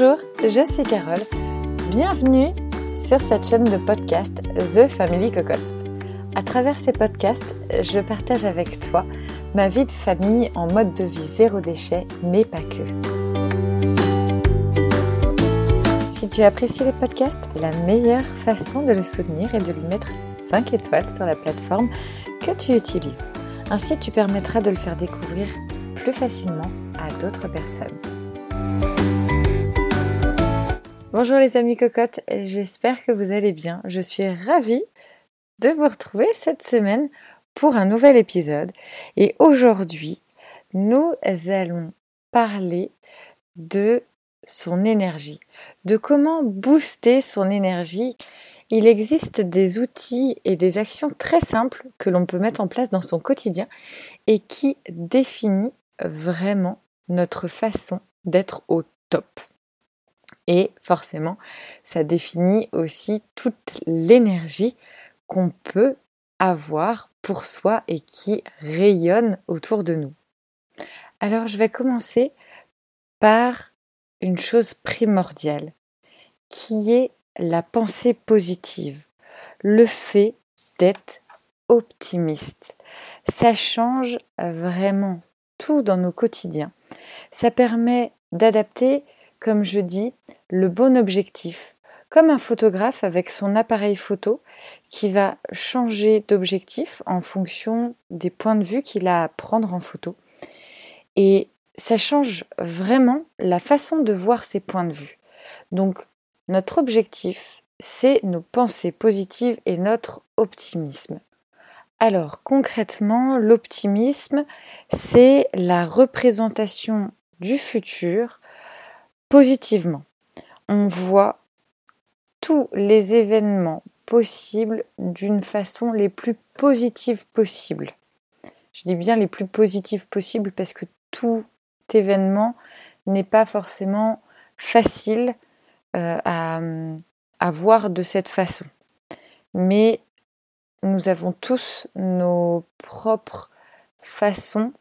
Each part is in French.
Bonjour, je suis Carole. Bienvenue sur cette chaîne de podcast The Family Cocotte. À travers ces podcasts, je partage avec toi ma vie de famille en mode de vie zéro déchet, mais pas que. Si tu apprécies les podcasts, la meilleure façon de le soutenir est de lui mettre 5 étoiles sur la plateforme que tu utilises. Ainsi, tu permettras de le faire découvrir plus facilement à d'autres personnes. Bonjour les amis cocottes, j'espère que vous allez bien. Je suis ravie de vous retrouver cette semaine pour un nouvel épisode. Et aujourd'hui, nous allons parler de son énergie, de comment booster son énergie. Il existe des outils et des actions très simples que l'on peut mettre en place dans son quotidien et qui définit vraiment notre façon d'être au top. Et forcément, ça définit aussi toute l'énergie qu'on peut avoir pour soi et qui rayonne autour de nous. Alors, je vais commencer par une chose primordiale, qui est la pensée positive, le fait d'être optimiste. Ça change vraiment tout dans nos quotidiens. Ça permet d'adapter comme je dis, le bon objectif, comme un photographe avec son appareil photo qui va changer d'objectif en fonction des points de vue qu'il a à prendre en photo. Et ça change vraiment la façon de voir ses points de vue. Donc notre objectif, c'est nos pensées positives et notre optimisme. Alors concrètement, l'optimisme, c'est la représentation du futur positivement. On voit tous les événements possibles d'une façon les plus positive possible. Je dis bien les plus positives possibles parce que tout événement n'est pas forcément facile euh, à voir de cette façon. Mais nous avons tous nos propres façons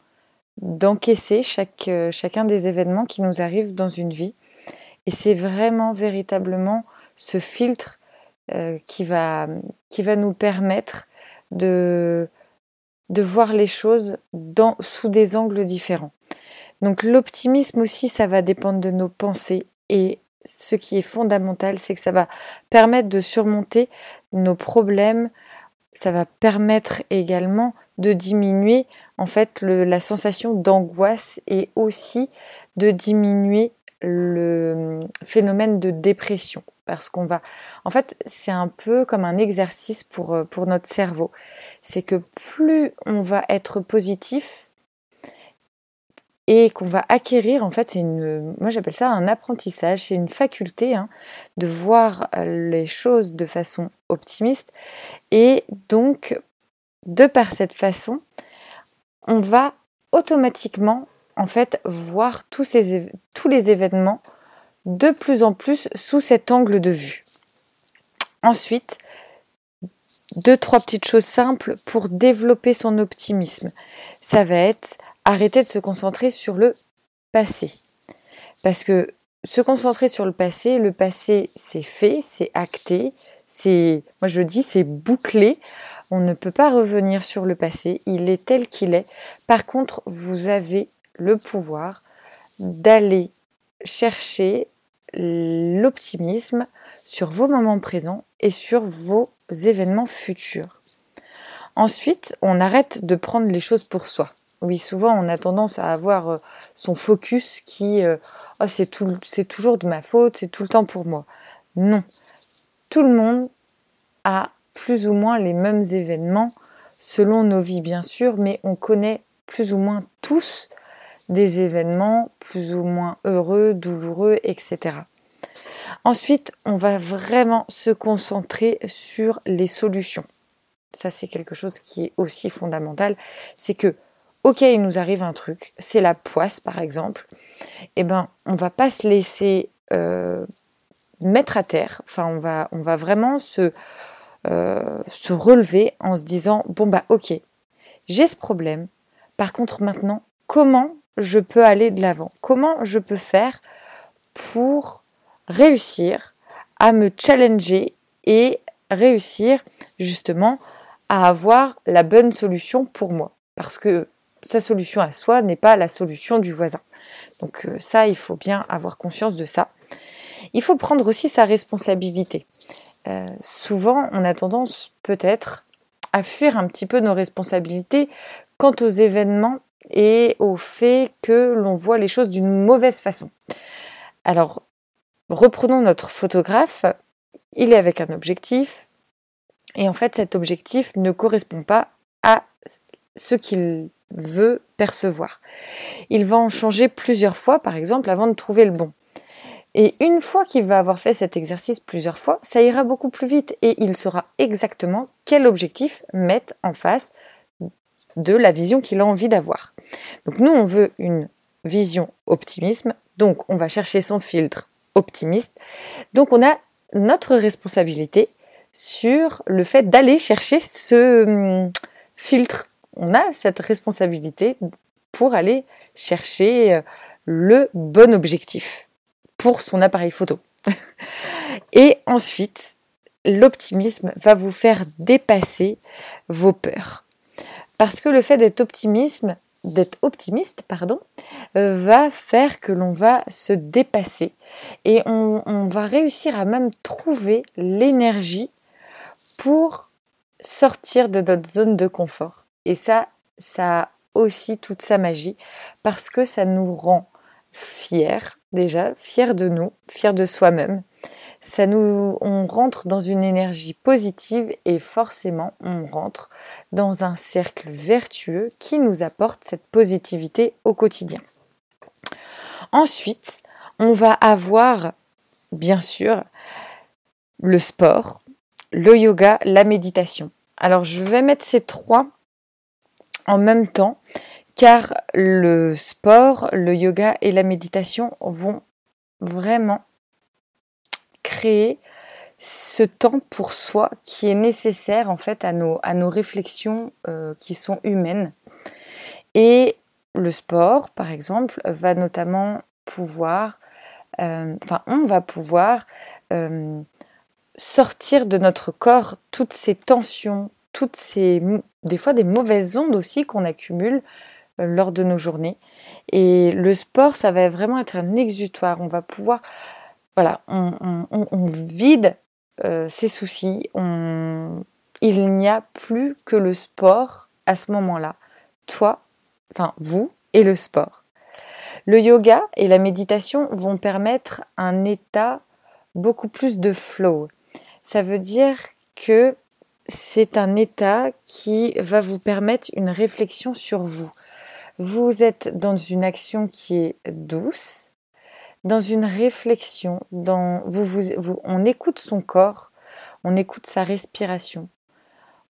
d'encaisser chaque, euh, chacun des événements qui nous arrivent dans une vie. Et c'est vraiment, véritablement ce filtre euh, qui, va, qui va nous permettre de, de voir les choses dans, sous des angles différents. Donc l'optimisme aussi, ça va dépendre de nos pensées. Et ce qui est fondamental, c'est que ça va permettre de surmonter nos problèmes. Ça va permettre également de diminuer en fait la sensation d'angoisse et aussi de diminuer le phénomène de dépression. Parce qu'on va en fait c'est un peu comme un exercice pour, euh, pour notre cerveau. C'est que plus on va être positif et qu'on va acquérir en fait c'est une moi j'appelle ça un apprentissage c'est une faculté hein, de voir les choses de façon optimiste et donc de par cette façon, on va automatiquement en fait voir tous, tous les événements de plus en plus sous cet angle de vue. Ensuite, deux, trois petites choses simples pour développer son optimisme. Ça va être arrêter de se concentrer sur le passé. Parce que se concentrer sur le passé, le passé c'est fait, c'est acté, c'est, moi je dis, c'est bouclé. On ne peut pas revenir sur le passé, il est tel qu'il est. Par contre, vous avez le pouvoir d'aller chercher l'optimisme sur vos moments présents et sur vos événements futurs. Ensuite, on arrête de prendre les choses pour soi. Oui, souvent on a tendance à avoir euh, son focus qui oh, c'est, c'est toujours de ma faute, c'est tout le temps pour moi. Non, tout le monde a plus ou moins les mêmes événements selon nos vies bien sûr, mais on connaît plus ou moins tous des événements plus ou moins heureux, douloureux, etc. Ensuite, on va vraiment se concentrer sur les solutions. Ça, c'est quelque chose qui est aussi fondamental. C'est que ok, il nous arrive un truc, c'est la poisse par exemple, eh ben, on va pas se laisser euh, mettre à terre, enfin, on va, on va vraiment se, euh, se relever en se disant, bon bah ok, j'ai ce problème, par contre maintenant, comment je peux aller de l'avant? Comment je peux faire pour réussir à me challenger et réussir justement à avoir la bonne solution pour moi? Parce que sa solution à soi n'est pas la solution du voisin. Donc euh, ça, il faut bien avoir conscience de ça. Il faut prendre aussi sa responsabilité. Euh, souvent, on a tendance peut-être à fuir un petit peu nos responsabilités quant aux événements et au fait que l'on voit les choses d'une mauvaise façon. Alors, reprenons notre photographe. Il est avec un objectif, et en fait, cet objectif ne correspond pas à ce qu'il veut percevoir. Il va en changer plusieurs fois, par exemple, avant de trouver le bon. Et une fois qu'il va avoir fait cet exercice plusieurs fois, ça ira beaucoup plus vite et il saura exactement quel objectif mettre en face de la vision qu'il a envie d'avoir. Donc nous, on veut une vision optimisme, donc on va chercher son filtre optimiste. Donc on a notre responsabilité sur le fait d'aller chercher ce hum, filtre. On a cette responsabilité pour aller chercher euh, le bon objectif pour son appareil photo. Et ensuite, l'optimisme va vous faire dépasser vos peurs. Parce que le fait d'être d'être optimiste, pardon, euh, va faire que l'on va se dépasser et on, va réussir à même trouver l'énergie pour sortir de notre zone de confort. Et ça, ça a aussi toute sa magie parce que ça nous rend fiers, déjà, fiers de nous, fiers de soi-même. Ça nous, on rentre dans une énergie positive et forcément on rentre dans un cercle vertueux qui nous apporte cette positivité au quotidien. Ensuite, on va avoir bien sûr le sport, le yoga, la méditation. Alors je vais mettre ces trois en même temps car le sport, le yoga et la méditation vont vraiment créer ce temps pour soi qui est nécessaire en fait à nos, à nos réflexions euh, qui sont humaines. Et le sport, par exemple, va notamment pouvoir, euh, enfin, on va pouvoir euh, sortir de notre corps toutes ces tensions, toutes ces, des fois des mauvaises ondes aussi qu'on accumule euh, lors de nos journées. Et le sport, ça va vraiment être un exutoire. On va pouvoir, voilà, on, vide ses soucis. il n'y a plus que le sport à ce moment-là. Toi, enfin vous et le sport. Le yoga et la méditation vont permettre un état beaucoup plus de flow. Ça veut dire que c'est un état qui va vous permettre une réflexion sur vous. Vous êtes dans une action qui est douce, dans une réflexion, dans, vous, vous, on écoute son corps, on écoute sa respiration,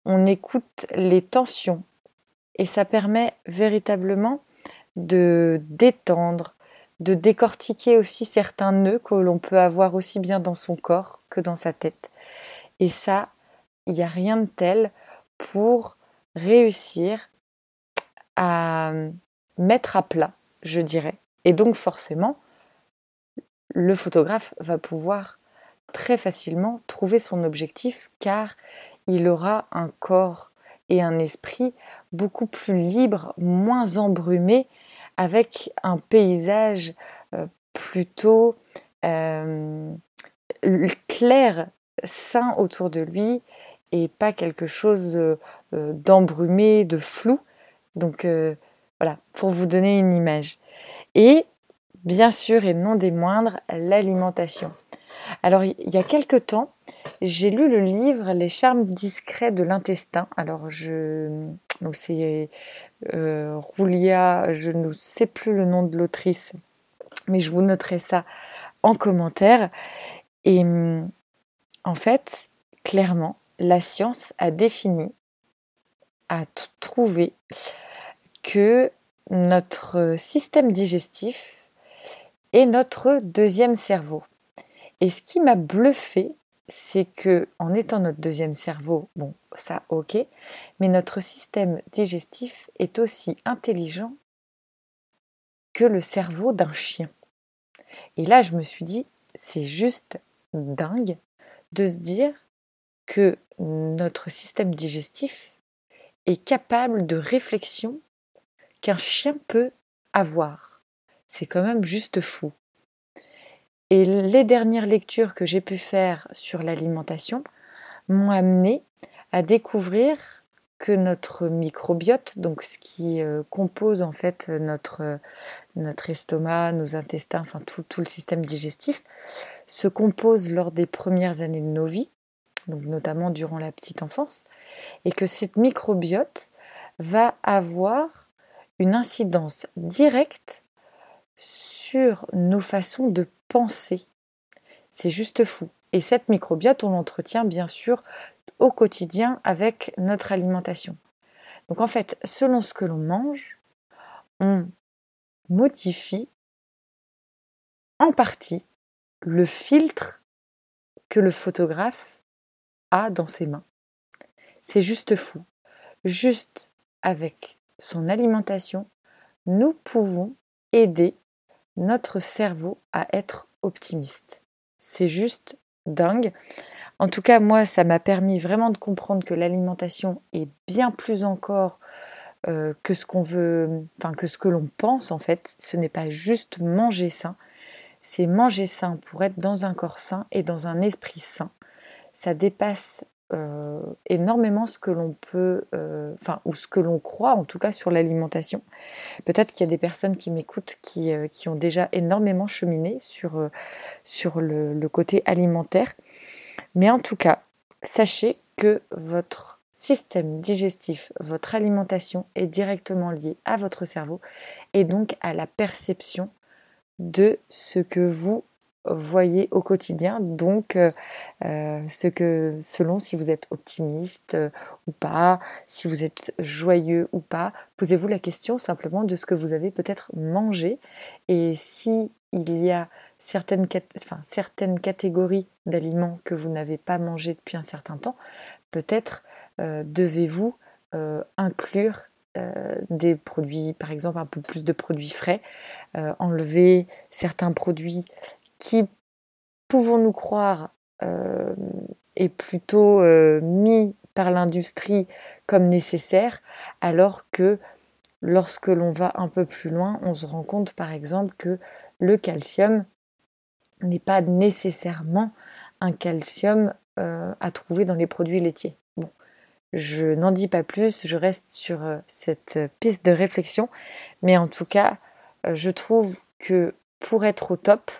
on écoute les tensions, et ça permet véritablement de détendre, de décortiquer aussi certains nœuds que l'on peut avoir aussi bien dans son corps que dans sa tête. Et ça, il n'y a rien de tel pour réussir à mettre à plat, je dirais. Et donc forcément, le photographe va pouvoir très facilement trouver son objectif car il aura un corps et un esprit beaucoup plus libre, moins embrumé, avec un paysage euh, plutôt euh, clair, sain autour de lui, et pas quelque chose euh, d'embrumé, de flou. Donc voilà, pour vous donner une image. Et bien sûr, et non des moindres, l'alimentation. Alors, il y a quelque temps, j'ai lu le livre Les charmes discrets de l'intestin. Alors, je. C'est euh, Roulia, je ne sais plus le nom de l'autrice, mais je vous noterai ça en commentaire. Et en fait, clairement, la science a défini, a trouvé que notre système digestif est notre deuxième cerveau. Et ce qui m'a bluffé, c'est que en étant notre deuxième cerveau, bon, ça ok, mais notre système digestif est aussi intelligent que le cerveau d'un chien. Et là, je me suis dit, c'est juste dingue de se dire que notre système digestif est capable de réflexion qu'un chien peut avoir. C'est quand même juste fou. Et les dernières lectures que j'ai pu faire sur l'alimentation m'ont amené à découvrir que notre microbiote, donc ce qui euh, compose en fait notre, estomac, nos intestins, enfin tout, tout, le système digestif, se compose lors des premières années de nos vies, notamment durant la petite enfance, et que cette microbiote va avoir une incidence directe sur nos façons de penser. C'est juste fou. Et cette microbiote, on l'entretient bien sûr au quotidien avec notre alimentation. Donc en fait, selon ce que l'on mange, on modifie en partie le filtre que le photographe dans ses mains. C'est juste fou. Juste avec son alimentation, nous pouvons aider notre cerveau à être optimiste. C'est juste dingue. En tout cas, moi, ça m'a permis vraiment de comprendre que l'alimentation est bien plus encore euh, que ce qu'on veut, enfin que ce que l'on pense en fait. Ce n'est pas juste manger sain, c'est manger sain pour être dans un corps sain et dans un esprit sain. Ça dépasse euh, énormément ce que l'on peut, euh, ou ce que l'on croit en tout cas sur l'alimentation. Peut-être qu'il y a des personnes qui m'écoutent qui, euh, qui, ont déjà énormément cheminé sur, sur le, le, côté alimentaire. Mais en tout cas, sachez que votre système digestif, votre alimentation est directement lié à votre cerveau et donc à la perception de ce que vous voyez au quotidien. Donc, euh, euh, ce que, selon si vous êtes optimiste euh, ou pas, si vous êtes joyeux ou pas, posez-vous la question simplement de ce que vous avez peut-être mangé et si il y a certaines, catégories d'aliments que vous n'avez pas mangé depuis un certain temps, peut-être devez-vous inclure des produits, par exemple un peu plus de produits frais, enlever certains produits qui, pouvons-nous croire, euh, est plutôt euh, mis par l'industrie comme nécessaire, alors que lorsque l'on va un peu plus loin, on se rend compte par exemple que le calcium n'est pas nécessairement un calcium euh, à trouver dans les produits laitiers. Bon, je n'en dis pas plus, je reste sur cette piste de réflexion, mais en tout cas, je trouve que pour être au top,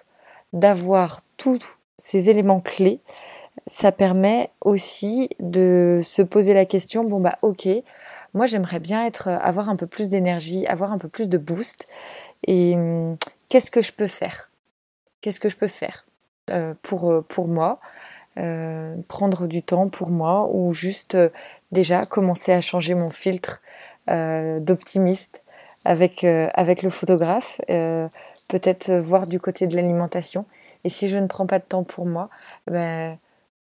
d'avoir tous ces éléments clés, ça permet aussi de se poser la question bon bah ok, moi j'aimerais bien être avoir un peu plus d'énergie, avoir un peu plus de boost. Et hum, qu'est-ce que je peux faire? Qu'est-ce que je peux faire euh, pour, euh, pour moi euh, prendre du temps pour moi ou juste déjà commencer à changer mon filtre d'optimiste avec le photographe peut-être euh, voir du côté de l'alimentation. Et si je ne prends pas de temps pour moi, ben,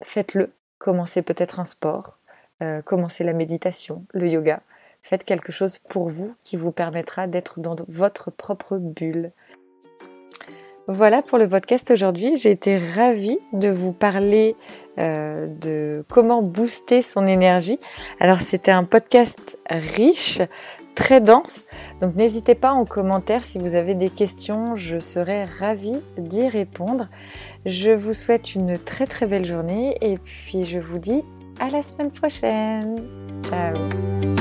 faites-le. Commencez peut-être un sport, euh, commencez la méditation, le yoga. Faites quelque chose pour vous qui vous permettra d'être dans votre propre bulle. Voilà pour le podcast aujourd'hui. J'ai été ravie de vous parler euh, de comment booster son énergie. Alors c'était un podcast riche, très dense. Donc n'hésitez pas en commentaire si vous avez des questions, je serai ravie d'y répondre. Je vous souhaite une très très belle journée et puis je vous dis à la semaine prochaine. Ciao